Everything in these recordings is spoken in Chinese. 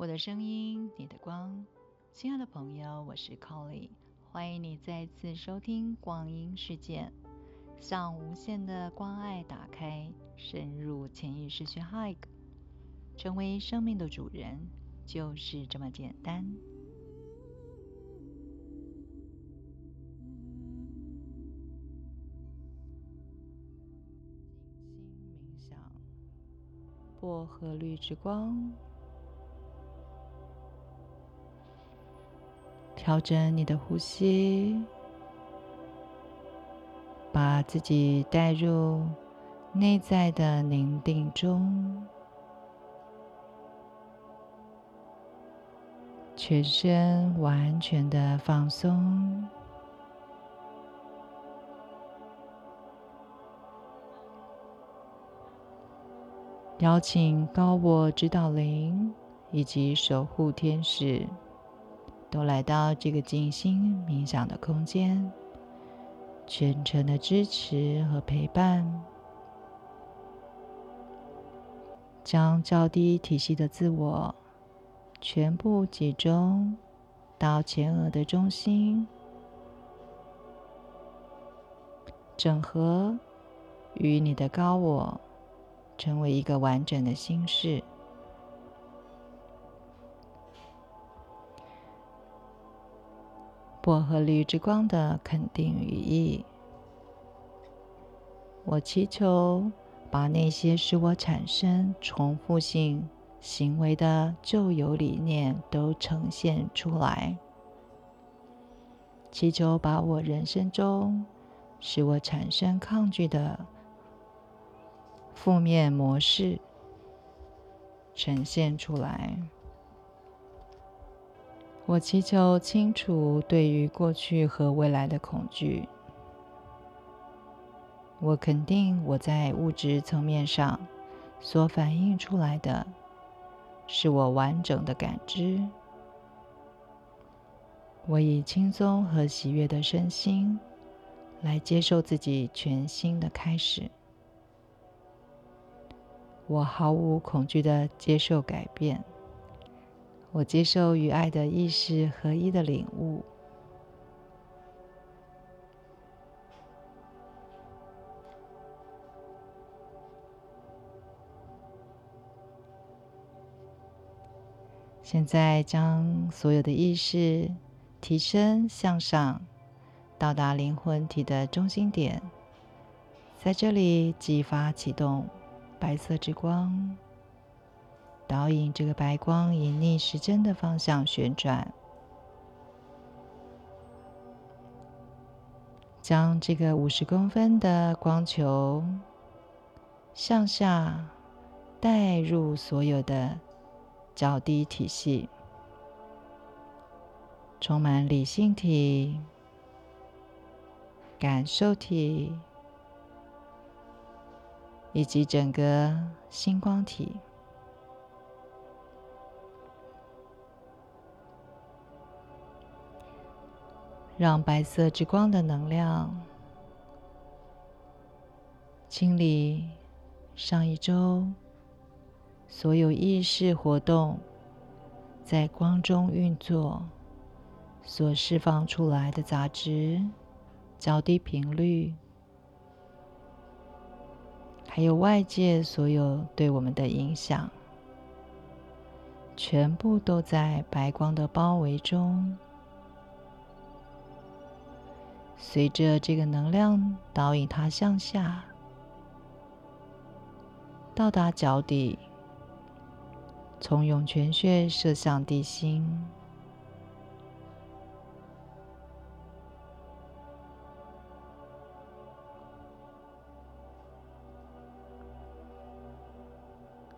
我的声音，你的光，亲爱的朋友，我是 Colly，欢迎你再次收听光阴世界，向无限的关爱打开，深入潜意识去 Hug，成为生命的主人，就是这么简单。静心冥想，薄荷绿之光。调整你的呼吸，把自己带入内在的宁静中，全身完全的放松，邀请高我指导灵以及守护天使。都来到这个静心冥想的空间，全程的支持和陪伴，将较低体系的自我全部集中到前额的中心，整合与你的高我，成为一个完整的心事。薄荷绿之光的肯定语义。我祈求把那些使我产生重复性行为的旧有理念都呈现出来。祈求把我人生中使我产生抗拒的负面模式呈现出来。我祈求清除对于过去和未来的恐惧。我肯定我在物质层面上所反映出来的是我完整的感知。我以轻松和喜悦的身心来接受自己全新的开始。我毫无恐惧的接受改变。我接受与爱的意识合一的领悟。现在将所有的意识提升向上，到达灵魂体的中心点，在这里激发启动白色之光。导引这个白光以逆时针的方向旋转，将这个五十公分的光球向下带入所有的较低体系，充满理性体、感受体以及整个星光体。让白色之光的能量清理上一周所有意识活动在光中运作所释放出来的杂质、较低频率，还有外界所有对我们的影响，全部都在白光的包围中。随着这个能量导引它向下，到达脚底，从涌泉穴射向地心，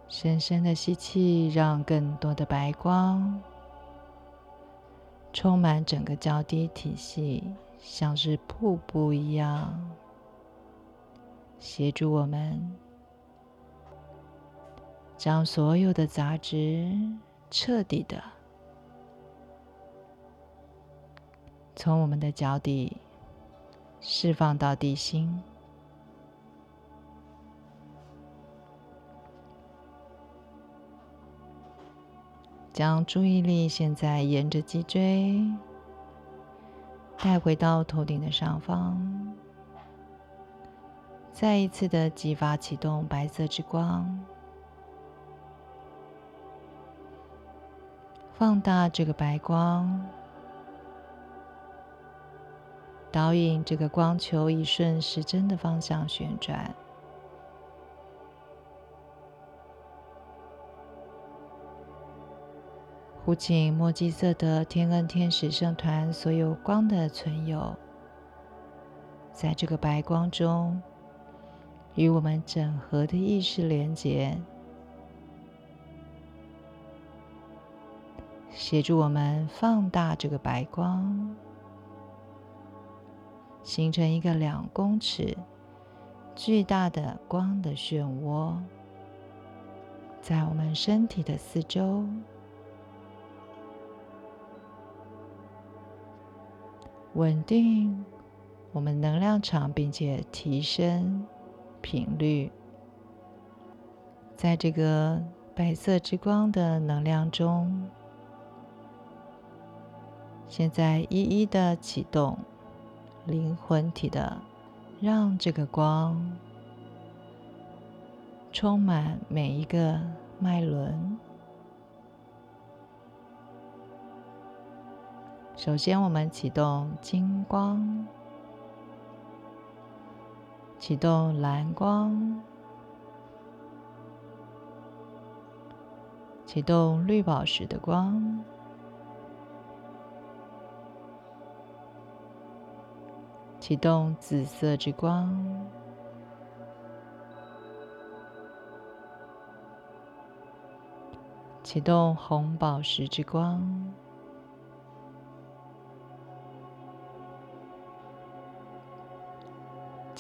深深的吸气，让更多的白光充满整个脚底体系。像是瀑布一样，协助我们将所有的杂质彻底的从我们的脚底释放到地心。将注意力现在沿着脊椎带回到头顶的上方，再一次的激发启动白色之光，放大这个白光，导引这个光球以顺时针的方向旋转。呼请墨基色的天恩天使圣团所有光的存有，在这个白光中与我们整合的意识连接，协助我们放大这个白光，形成一个两公尺巨大的光的漩涡，在我们身体的四周。稳定我们能量场，并且提升频率，在这个白色之光的能量中，现在一一的启动灵魂体的，让这个光充满每一个脉轮。首先，我们启动金光，启动蓝光，启动绿宝石的光，启动紫色之光，启动红宝石之光。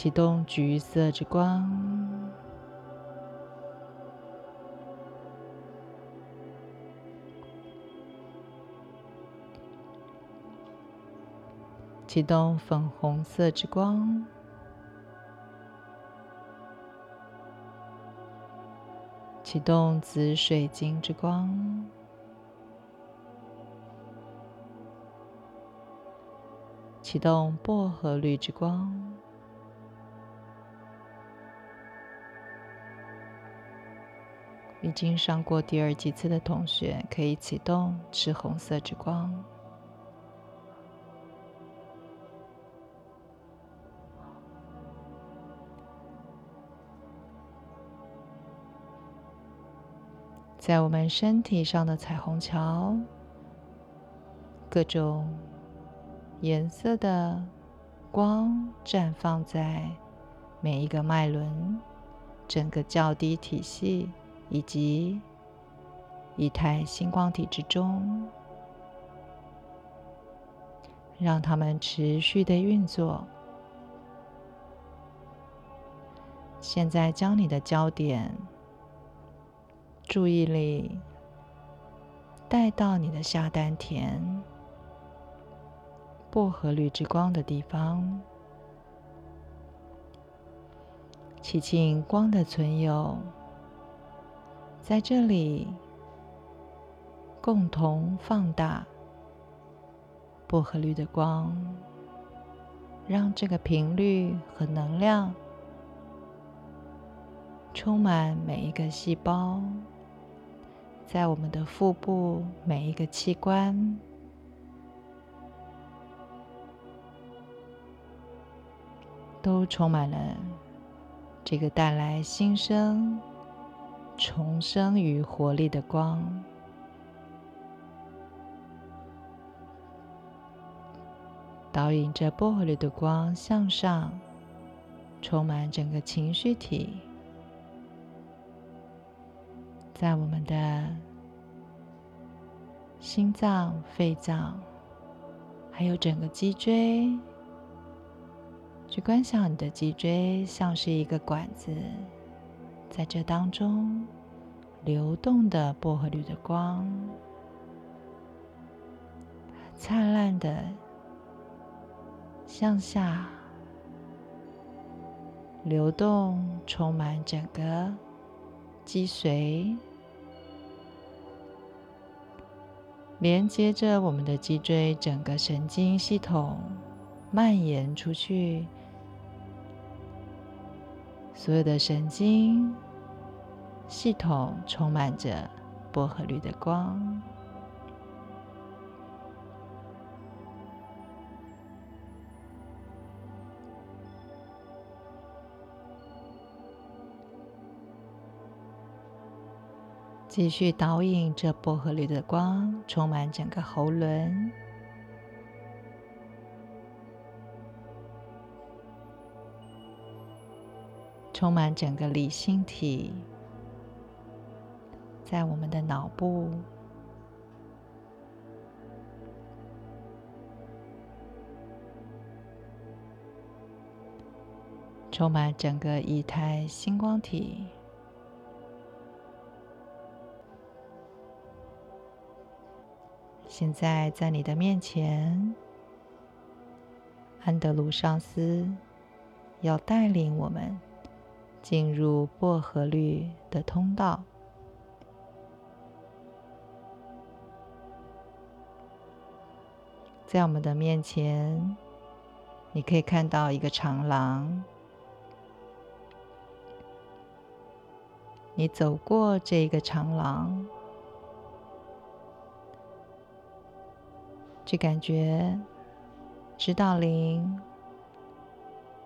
启动橘色之光，启动粉红色之光，启动紫水晶之光，启动薄荷绿之光。已经上过第二几次的同学，可以启动赤红色之光。在我们身体上的彩虹桥，各种颜色的光绽放在每一个脉轮，整个较低体系。以及以太星光体之中，让它们持续的运作。现在将你的焦点、注意力带到你的下丹田薄荷绿之光的地方，祈请光的存有。在这里，共同放大薄荷绿的光，让这个频率和能量充满每一个细胞，在我们的腹部每一个器官，都充满了这个带来新生。重生于活力的光，导引着薄荷绿的光向上，充满整个情绪体，在我们的心脏、肺脏，还有整个脊椎，去观想你的脊椎像是一个管子。在这当中，流动的薄荷绿的光，灿烂的向下流动，充满整个脊髓，连接着我们的脊椎整个神经系统蔓延出去，所有的神经系统充满着薄荷绿的光。继续导引这薄荷绿的光，充满整个喉轮，充满整个理性体，在我们的脑部，充满整个液态星光体。现在在你的面前，安德鲁上司要带领我们进入薄荷绿的通道。在我们的面前，你可以看到一个长廊。你走过这个长廊。就感觉指导灵，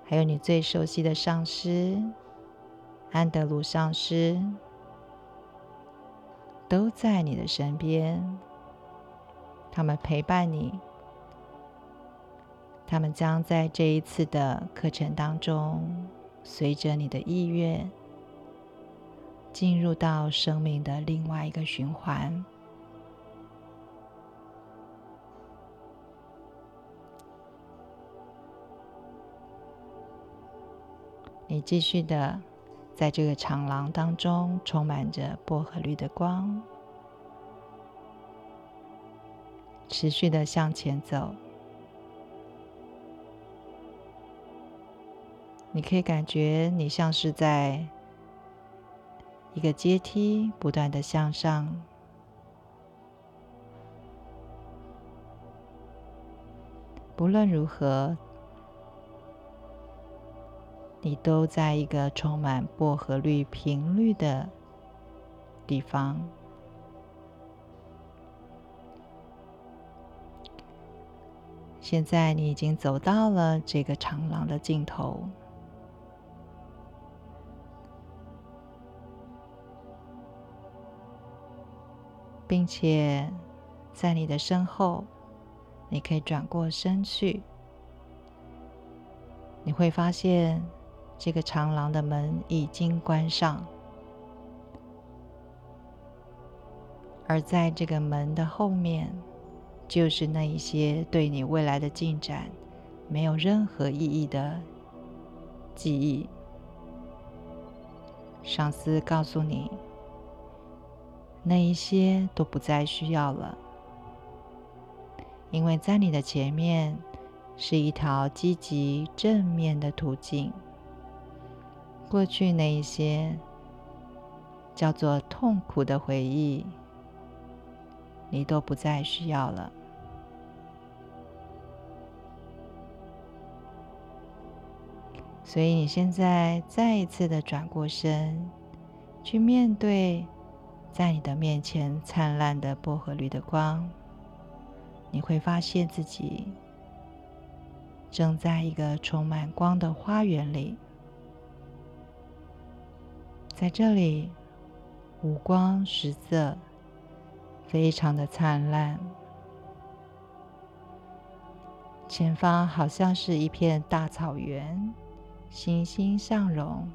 还有你最熟悉的上师安德鲁上师，都在你的身边。他们陪伴你，他们将在这一次的课程当中，随着你的意愿，进入到生命的另外一个循环。你继续的在这个长廊当中，充满着薄荷绿的光，持续的向前走。你可以感觉你像是在一个阶梯，不断的向上。不论如何。你都在一个充满薄荷绿频率的地方。现在你已经走到了这个长廊的尽头，并且在你的身后，你可以转过身去，你会发现。这个长廊的门已经关上，而在这个门的后面，就是那一些对你未来的进展没有任何意义的记忆。上司告诉你，那一些都不再需要了，因为在你的前面是一条积极正面的途径。过去那一些叫做痛苦的回忆，你都不再需要了。所以你现在再一次的转过身，去面对在你的面前灿烂的薄荷绿的光，你会发现自己正在一个充满光的花园里。在这里，五光十色，非常的灿烂。前方好像是一片大草原，欣欣向荣，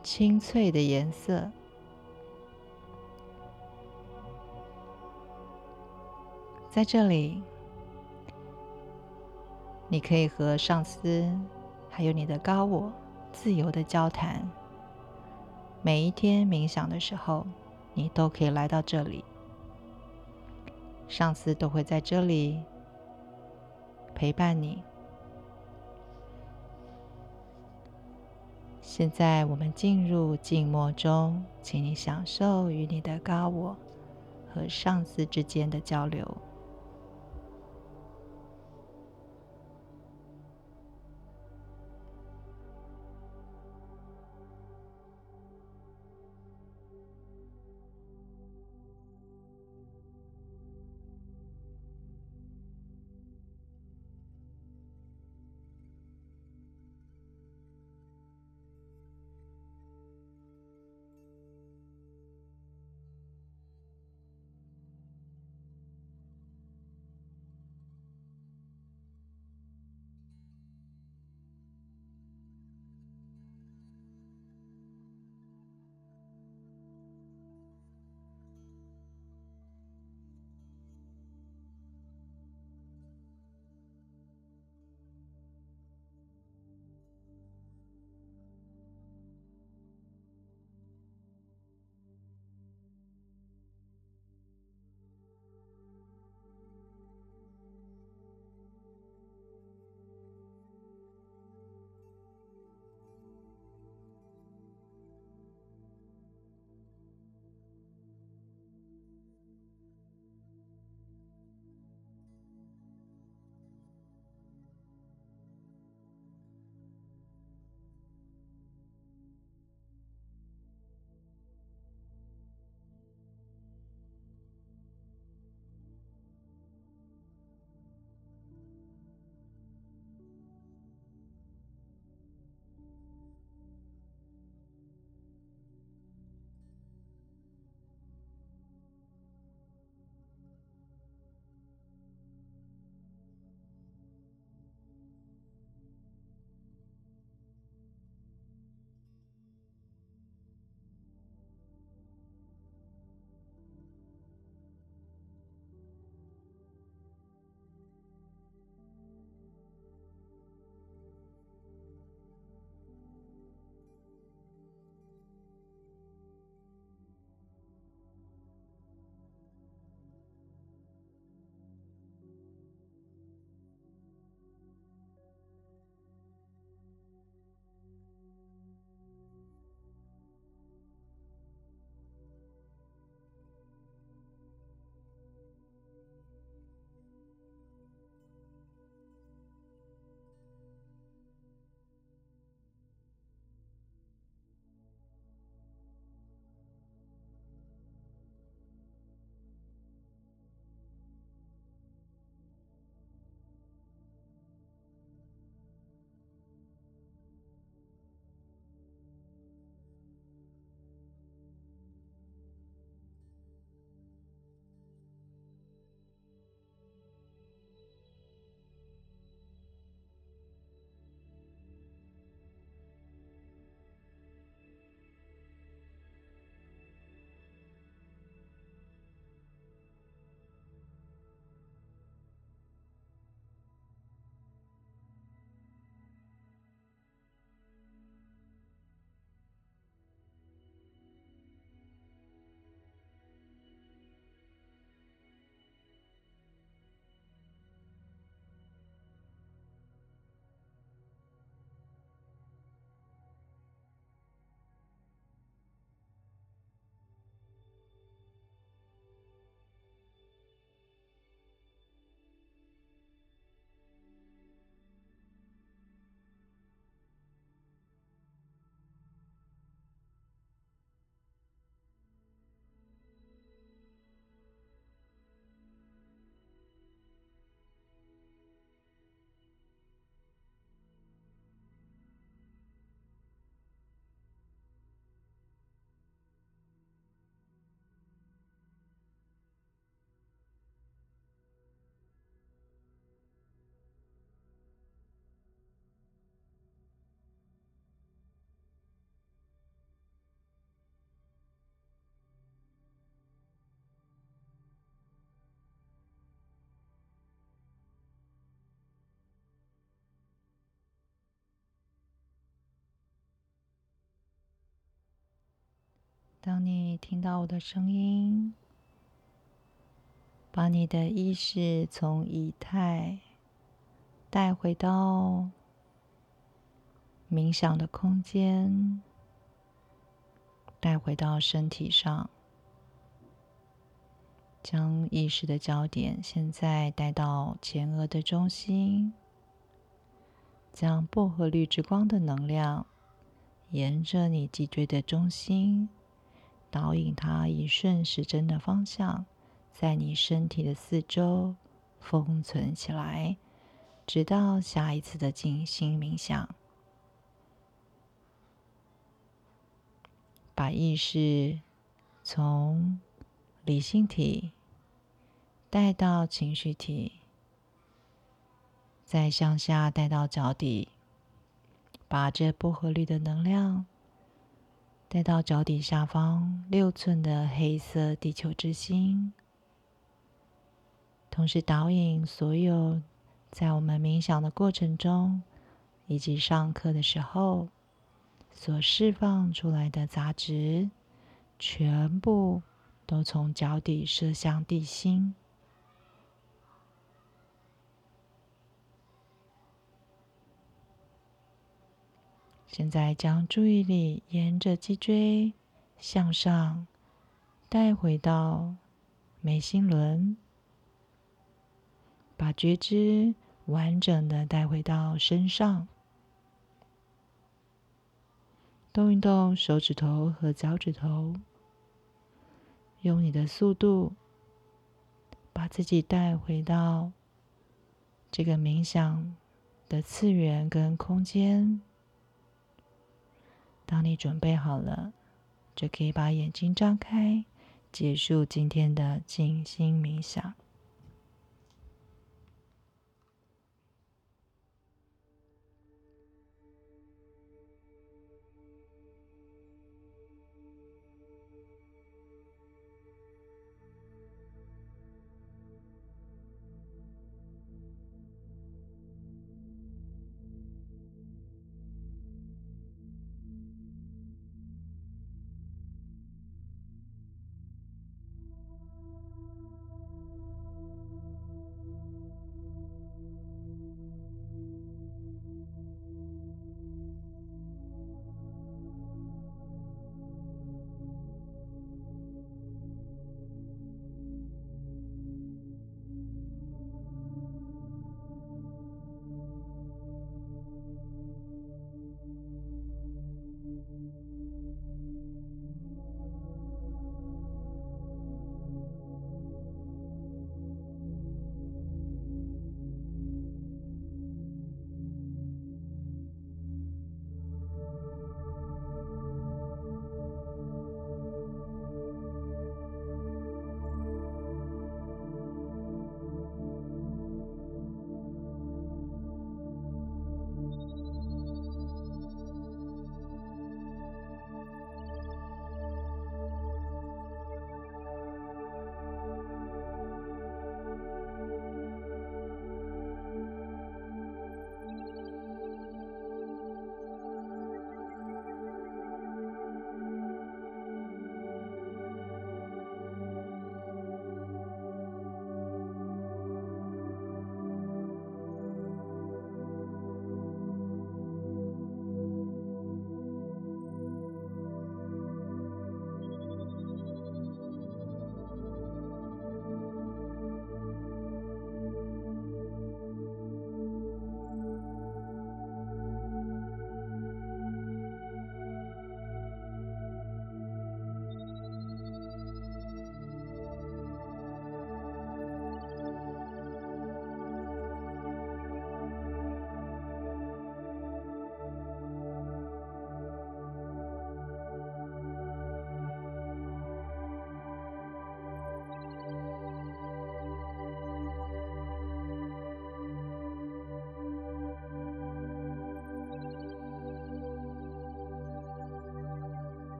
青翠的颜色。在这里，你可以和上司，还有你的高我，自由的交谈。每一天冥想的时候，你都可以来到这里。上司都会在这里陪伴你。现在我们进入静默中，请你享受与你的高我和上司之间的交流。当你听到我的声音，把你的意识从仪态带回到冥想的空间，带回到身体上，将意识的焦点现在带到前额的中心，将薄荷绿之光的能量沿着你脊椎的中心导引它以顺时针的方向，在你身体的四周封存起来，直到下一次的静心冥想，把意识从理性体带到情绪体，再向下带到脚底，把这薄荷绿的能量带到脚底下方六寸的黑色地球之心，同时导引所有在我们冥想的过程中以及上课的时候所释放出来的杂质，全部。都从脚底射向地心。现在将注意力沿着脊椎向上带回到眉心轮，把觉知完整的带回到身上，动一动手指头和脚趾头。用你的速度，把自己带回到这个冥想的次元跟空间。当你准备好了，就可以把眼睛张开，结束今天的静心冥想。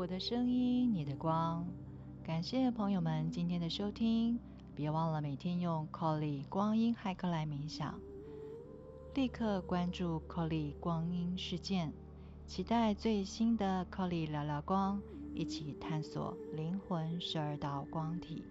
我的声音，你的光。感谢朋友们今天的收听，别忘了每天用 Colly 光阴骇客来冥想。立刻关注 Colly 光阴事件，期待最新的 Colly 聊聊光，一起探索灵魂十二道光体。